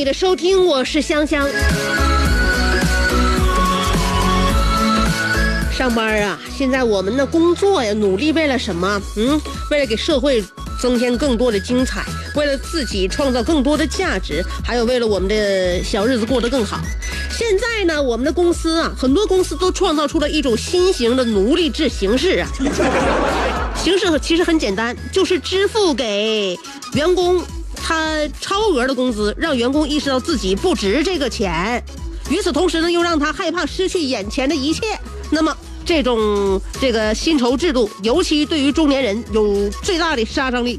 你的收听，我是香香。上班啊，现在我们的工作呀，努力为了什么？嗯，为了给社会增添更多的精彩，为了自己创造更多的价值，还有为了我们的小日子过得更好。现在呢，我们的公司啊，很多公司都创造出了一种新型的奴隶制形式啊。形式其实很简单，就是支付给员工他超额的工资，让员工意识到自己不值这个钱。与此同时呢，又让他害怕失去眼前的一切。那么，这种这个薪酬制度，尤其对于中年人有最大的杀伤力。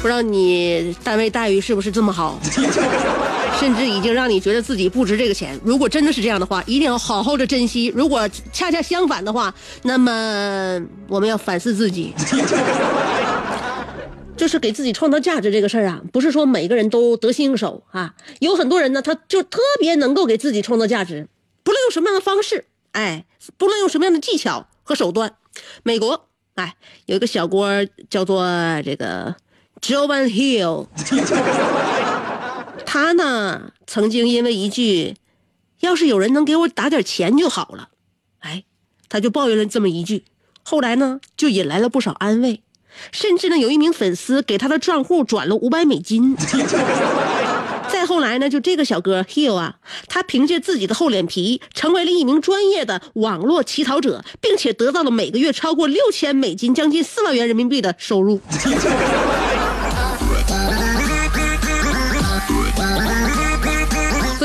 不知道你单位待遇是不是这么好？甚至已经让你觉得自己不值这个钱。如果真的是这样的话，一定要好好的珍惜。如果恰恰相反的话，那么我们要反思自己。就是给自己创造价值这个事儿啊，不是说每个人都得心应手啊。有很多人呢，他就特别能够给自己创造价值，不论用什么样的方式，哎，不论用什么样的技巧和手段。美国，哎，有一个小郭叫做这个 Joan Hill。他呢，曾经因为一句“要是有人能给我打点钱就好了”，哎，他就抱怨了这么一句，后来呢，就引来了不少安慰，甚至呢，有一名粉丝给他的账户转了五百美金。再后来呢，就这个小哥 Hill 啊，他凭借自己的厚脸皮，成为了一名专业的网络乞讨者，并且得到了每个月超过六千美金，将近四万元人民币的收入。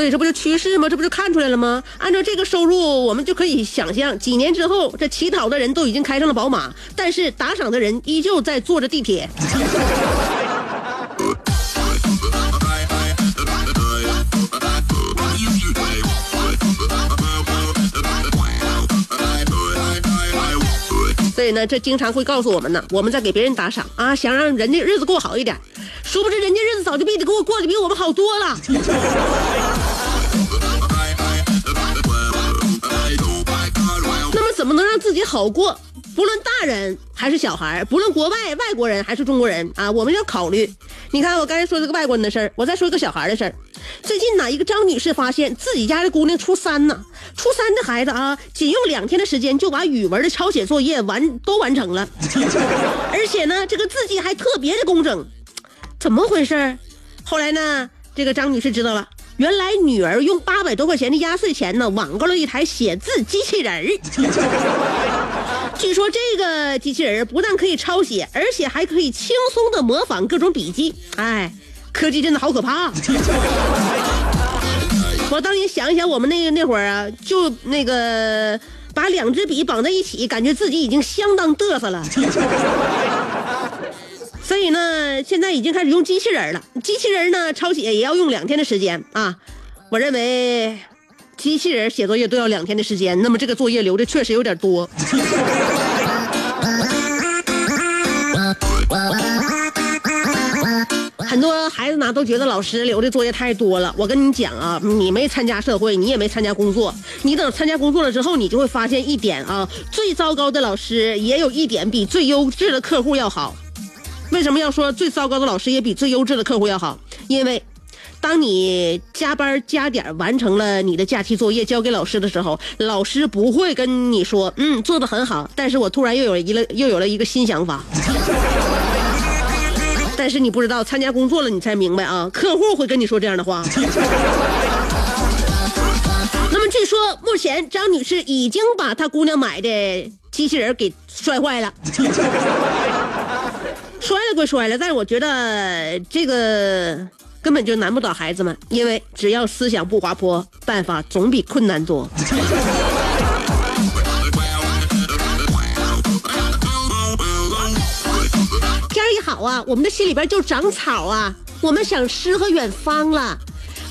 以这不就趋势吗？这不就看出来了吗？按照这个收入，我们就可以想象，几年之后，这乞讨的人都已经开上了宝马，但是打赏的人依旧在坐着地铁。所以呢，这经常会告诉我们呢，我们在给别人打赏啊，想让人家日子过好一点，殊不知人家日子早就比你给我过得比我们好多了。怎么能让自己好过？不论大人还是小孩，不论国外外国人还是中国人啊，我们要考虑。你看，我刚才说这个外国人的事儿，我再说一个小孩的事儿。最近呢，一个张女士发现自己家的姑娘初三呢，初三的孩子啊，仅用两天的时间就把语文的抄写作业完都完成了，而且呢，这个字迹还特别的工整，怎么回事？后来呢，这个张女士知道了。原来女儿用八百多块钱的压岁钱呢，网购了一台写字机器人儿。据说这个机器人不但可以抄写，而且还可以轻松的模仿各种笔记。哎，科技真的好可怕！我当年想一想，我们那个那会儿啊，就那个把两支笔绑在一起，感觉自己已经相当嘚瑟了。所以呢，现在已经开始用机器人了。机器人呢，抄写也要用两天的时间啊。我认为，机器人写作业都要两天的时间，那么这个作业留的确实有点多。很多孩子呢。都觉得老师留的作业太多了。我跟你讲啊，你没参加社会，你也没参加工作，你等参加工作了之后，你就会发现一点啊，最糟糕的老师也有一点比最优质的客户要好。为什么要说最糟糕的老师也比最优质的客户要好？因为。当你加班加点完成了你的假期作业交给老师的时候，老师不会跟你说，嗯，做的很好。但是我突然又有一个又有了一个新想法。但是你不知道，参加工作了你才明白啊，客户会跟你说这样的话。那么据说目前张女士已经把她姑娘买的机器人给摔坏了。会摔了，但是我觉得这个。根本就难不倒孩子们，因为只要思想不滑坡，办法总比困难多。天一好啊，我们的心里边就长草啊，我们想诗和远方了。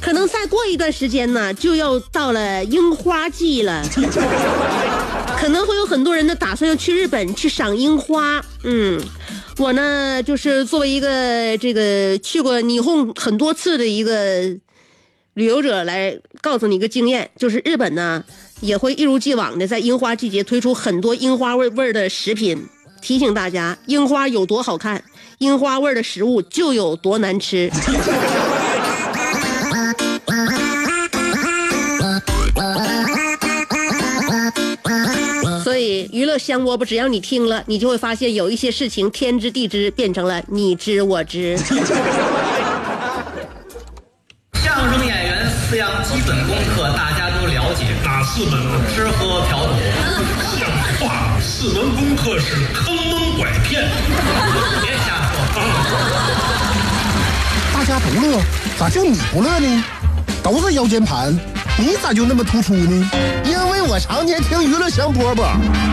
可能再过一段时间呢，就要到了樱花季了。可能会有很多人呢，打算要去日本去赏樱花。嗯。我呢，就是作为一个这个去过霓虹很多次的一个旅游者，来告诉你一个经验，就是日本呢也会一如既往的在樱花季节推出很多樱花味味的食品。提醒大家，樱花有多好看，樱花味的食物就有多难吃。娱乐香饽饽，只要你听了，你就会发现有一些事情天知地知，变成了你知我知。相声演员四样基本功课大家都了解，哪四门？吃喝嫖赌。像话，四门功课是坑蒙拐骗。别瞎说。大家不乐，咋就你不乐呢？都是腰间盘。你咋就那么突出呢？因为我常年听娱乐香饽饽，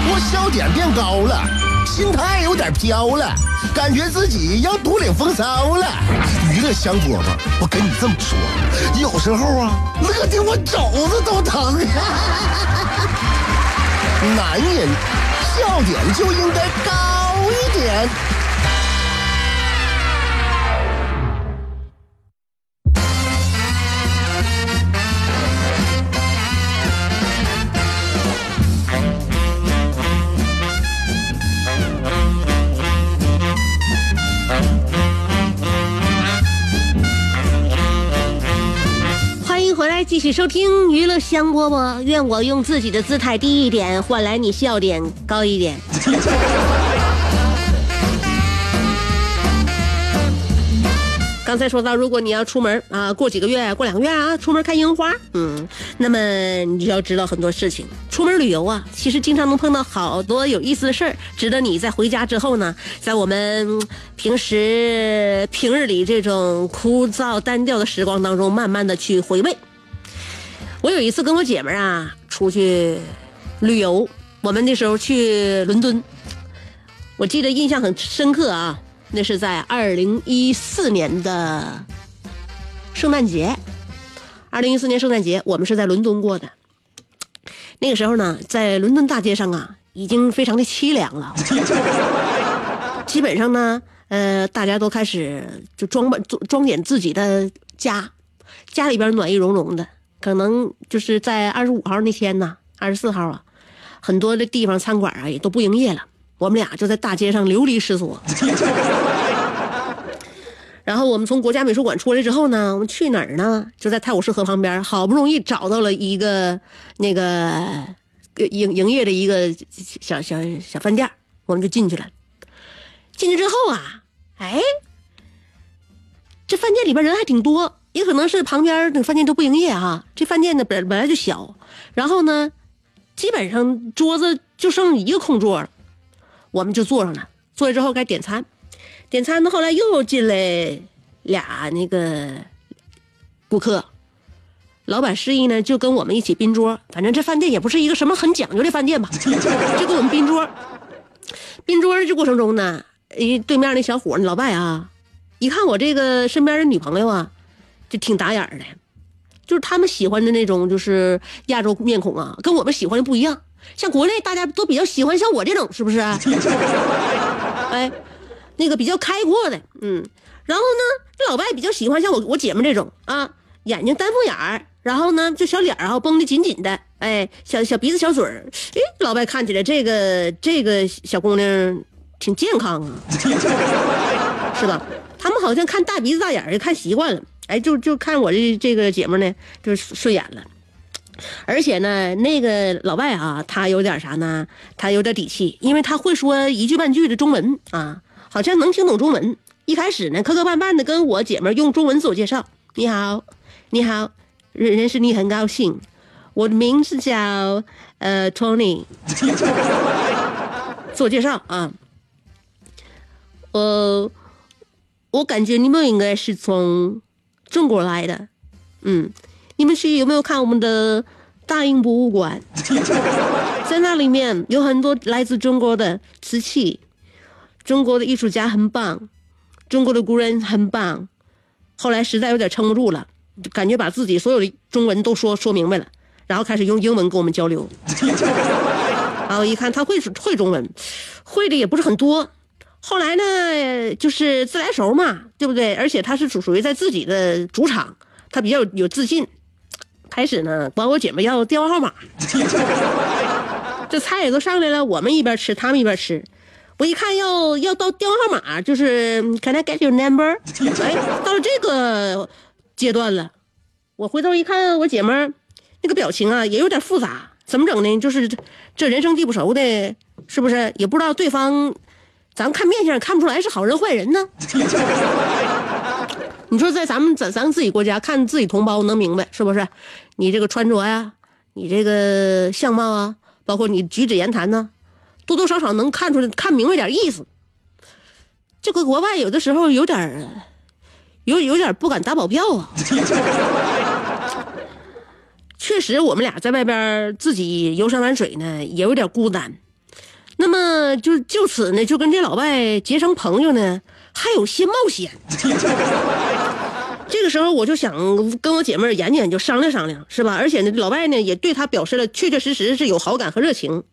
我笑点变高了，心态有点飘了，感觉自己要独领风骚了。娱乐香饽饽，我跟你这么说，有时候啊，乐的我肘子都疼。男人笑点就应该高一点。继续收听娱乐香饽饽，愿我用自己的姿态低一点，换来你笑点高一点。刚才说到，如果你要出门啊，过几个月、过两个月啊，出门看樱花，嗯，那么你就要知道很多事情。出门旅游啊，其实经常能碰到好多有意思的事儿，值得你在回家之后呢，在我们平时平日里这种枯燥单调的时光当中，慢慢的去回味。我有一次跟我姐们啊出去旅游，我们那时候去伦敦，我记得印象很深刻啊。那是在二零一四年的圣诞节，二零一四年圣诞节我们是在伦敦过的。那个时候呢，在伦敦大街上啊，已经非常的凄凉了。基本上呢，呃，大家都开始就装扮装装点自己的家，家里边暖意融融的。可能就是在二十五号那天呢，二十四号啊，很多的地方餐馆啊也都不营业了。我们俩就在大街上流离失所。然后我们从国家美术馆出来之后呢，我们去哪儿呢？就在泰晤士河旁边，好不容易找到了一个那个营营业的一个小小小饭店，我们就进去了。进去之后啊，哎，这饭店里边人还挺多。也可能是旁边那饭店都不营业哈，这饭店呢本本来就小，然后呢，基本上桌子就剩一个空座了，我们就坐上了。坐下之后该点餐，点餐呢后来又进来俩那个顾客，老板示意呢就跟我们一起并桌。反正这饭店也不是一个什么很讲究的饭店吧，就跟我们并桌。并桌这过程中呢，一，对面那小伙老外啊，一看我这个身边的女朋友啊。就挺打眼的，就是他们喜欢的那种，就是亚洲面孔啊，跟我们喜欢的不一样。像国内大家都比较喜欢像我这种，是不是？哎，那个比较开阔的，嗯。然后呢，老外比较喜欢像我我姐们这种啊，眼睛丹凤眼儿，然后呢就小脸儿啊绷得紧紧的，哎，小小鼻子小嘴儿，哎，老外看起来这个这个小姑娘挺健康啊，是吧？他们好像看大鼻子大眼儿看习惯了，哎，就就看我这这个姐们呢，就顺眼了。而且呢，那个老外啊，他有点啥呢？他有点底气，因为他会说一句半句的中文啊，好像能听懂中文。一开始呢，磕磕绊绊的跟我姐们用中文自我介绍：“你好，你好，认认识你很高兴，我的名字叫呃 Tony。” 自我介绍啊，我我感觉你们应该是从中国来的，嗯。你们去有没有看我们的大英博物馆？在那里面有很多来自中国的瓷器，中国的艺术家很棒，中国的古人很棒。后来实在有点撑不住了，感觉把自己所有的中文都说说明白了，然后开始用英文跟我们交流。然后一看他会会中文，会的也不是很多。后来呢，就是自来熟嘛，对不对？而且他是属属于在自己的主场，他比较有自信。开始呢，管我姐妹要电话号码，这菜也都上来了，我们一边吃，他们一边吃。我一看要要到电话号码，就是 Can I get your number？哎，到了这个阶段了，我回头一看，我姐们儿那个表情啊，也有点复杂。怎么整呢？就是这人生地不熟的，是不是？也不知道对方，咱看面相看不出来是好人坏人呢。你说在咱们咱咱自己国家看自己同胞能明白是不是？你这个穿着呀，你这个相貌啊，包括你举止言谈呢，多多少少能看出来看明白点意思。这个国外有的时候有点有有点不敢打保票啊。确实，我们俩在外边自己游山玩水呢，也有点孤单。那么就就此呢，就跟这老外结成朋友呢，还有些冒险。这个时候我就想跟我姐妹研究研究，商量商量，是吧？而且呢，老外呢也对他表示了确确实实是有好感和热情。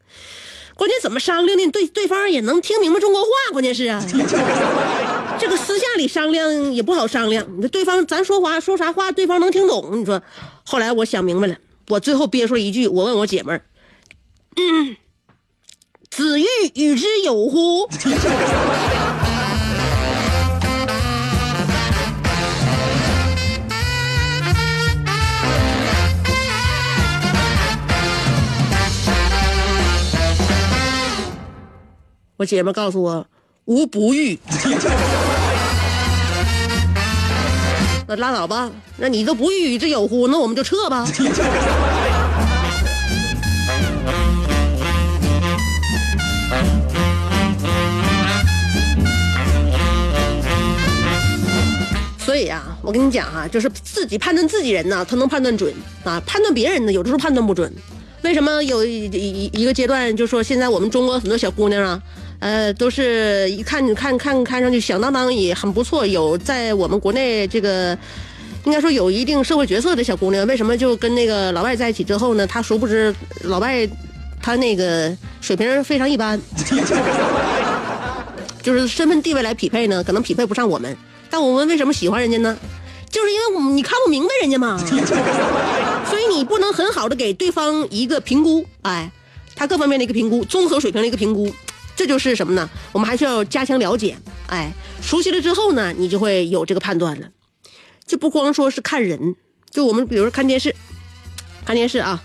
关键怎么商量呢？对对方也能听明白中国话，关键是啊，这个私下里商量也不好商量。你对方咱说话说啥话，对方能听懂？你说，后来我想明白了，我最后憋出了一句，我问我姐妹儿：“嗯，子欲与之有乎？”我姐们告诉我，无不遇。那拉倒吧，那你都不欲与之有乎？那我们就撤吧。所以啊，我跟你讲哈，就是自己判断自己人呢，他能判断准啊；判断别人呢，有的时候判断不准。为什么有一一一个阶段，就说现在我们中国很多小姑娘啊？呃，都是一看看看看上去响当当也很不错，有在我们国内这个应该说有一定社会角色的小姑娘，为什么就跟那个老外在一起之后呢？她殊不知老外他那个水平非常一般，就是身份地位来匹配呢，可能匹配不上我们。但我们为什么喜欢人家呢？就是因为我们你看不明白人家嘛，所以你不能很好的给对方一个评估，哎，他各方面的一个评估，综合水平的一个评估。这就是什么呢？我们还需要加强了解，哎，熟悉了之后呢，你就会有这个判断了。就不光说是看人，就我们比如说看电视，看电视啊，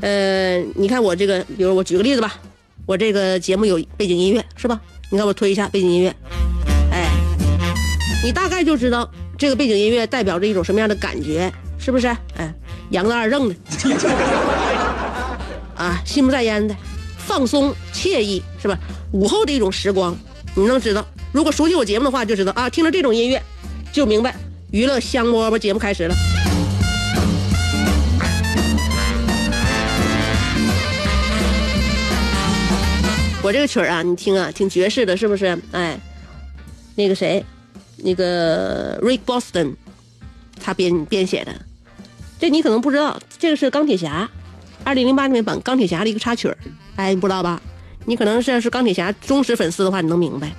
呃，你看我这个，比如我举个例子吧，我这个节目有背景音乐是吧？你看我推一下背景音乐，哎，你大概就知道这个背景音乐代表着一种什么样的感觉，是不是？哎，杨的二正的，啊，心不在焉的。放松惬意是吧？午后的一种时光，你能知道？如果熟悉我节目的话，就知道啊，听着这种音乐，就明白娱乐香饽饽节目开始了。我这个曲儿啊，你听啊，挺爵士的，是不是？哎，那个谁，那个 Rick Boston，他编编写的，这你可能不知道，这个是钢铁侠。二零零八年版钢铁侠的一个插曲儿，哎，你不知道吧？你可能是要是钢铁侠忠实粉丝的话，你能明白。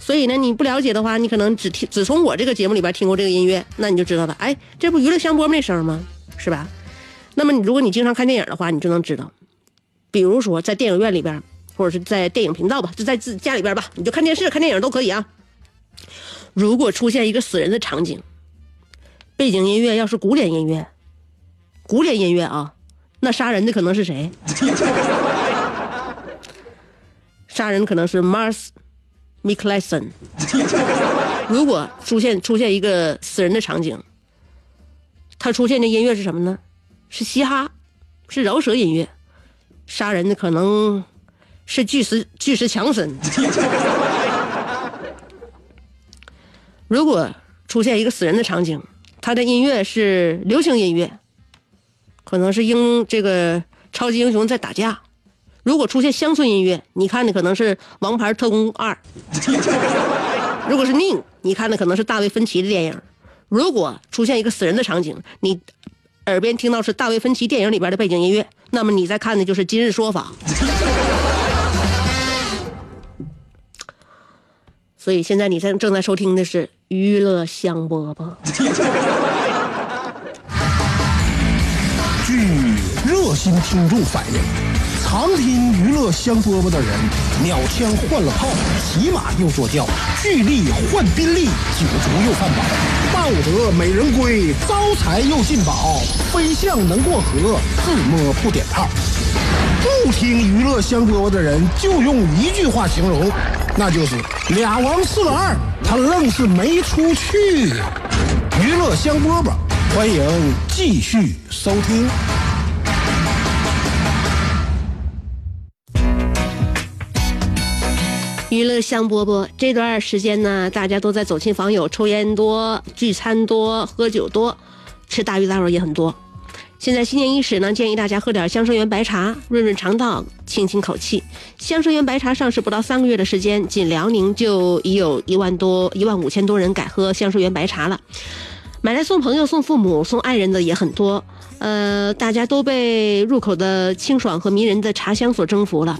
所以呢，你不了解的话，你可能只听只从我这个节目里边听过这个音乐，那你就知道了。哎，这不娱乐香饽饽那声吗？是吧？那么你如果你经常看电影的话，你就能知道，比如说在电影院里边，或者是在电影频道吧，就在自家里边吧，你就看电视、看电影都可以啊。如果出现一个死人的场景，背景音乐要是古典音乐，古典音乐啊，那杀人的可能是谁？杀人可能是 Mars m i k l e s o n 如果出现出现一个死人的场景，他出现的音乐是什么呢？是嘻哈，是饶舌音乐。杀人的可能是巨石巨石强森。如果出现一个死人的场景，他的音乐是流行音乐，可能是英这个超级英雄在打架。如果出现乡村音乐，你看的可能是《王牌特工二》；如果是宁，你看的可能是大卫芬奇的电影。如果出现一个死人的场景，你耳边听到是大卫芬奇电影里边的背景音乐，那么你在看的就是《今日说法》。所以现在你正正在收听的是娱乐香饽饽。据热心听众反映。常听娱乐香饽饽的人，鸟枪换了炮，骑马又坐轿，巨力换宾利，酒足又饭饱，抱得美人归，招财又进宝，飞象能过河，自摸不点炮。不听娱乐香饽饽的人，就用一句话形容，那就是俩王四个二，他愣是没出去。娱乐香饽饽，欢迎继续收听。娱乐香饽饽这段时间呢，大家都在走亲访友、抽烟多、聚餐多、喝酒多，吃大鱼大肉也很多。现在新年伊始呢，建议大家喝点香生源白茶，润润肠道，清清口气。香生源白茶上市不到三个月的时间，仅辽宁就已有一万多、一万五千多人改喝香生源白茶了。买来送朋友、送父母、送爱人的也很多。呃，大家都被入口的清爽和迷人的茶香所征服了。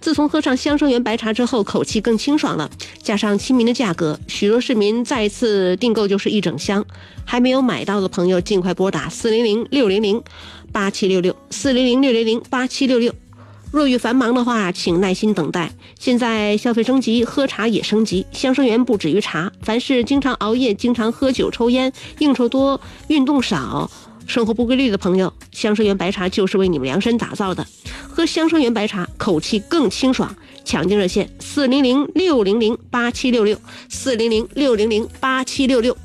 自从喝上香生源白茶之后，口气更清爽了，加上亲民的价格，许多市民再次订购就是一整箱。还没有买到的朋友，尽快拨打四零零六零零八七六六四零零六零零八七六六。若遇繁忙的话，请耐心等待。现在消费升级，喝茶也升级。香生源不止于茶，凡是经常熬夜、经常喝酒、抽烟、应酬多、运动少。生活不规律的朋友，香生源白茶就是为你们量身打造的。喝香生源白茶，口气更清爽。抢订热线：四零零六零零八七六六，四零零六零零八七六六。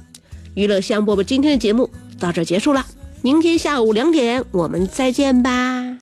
娱乐香饽饽今天的节目到这结束了，明天下午两点我们再见吧。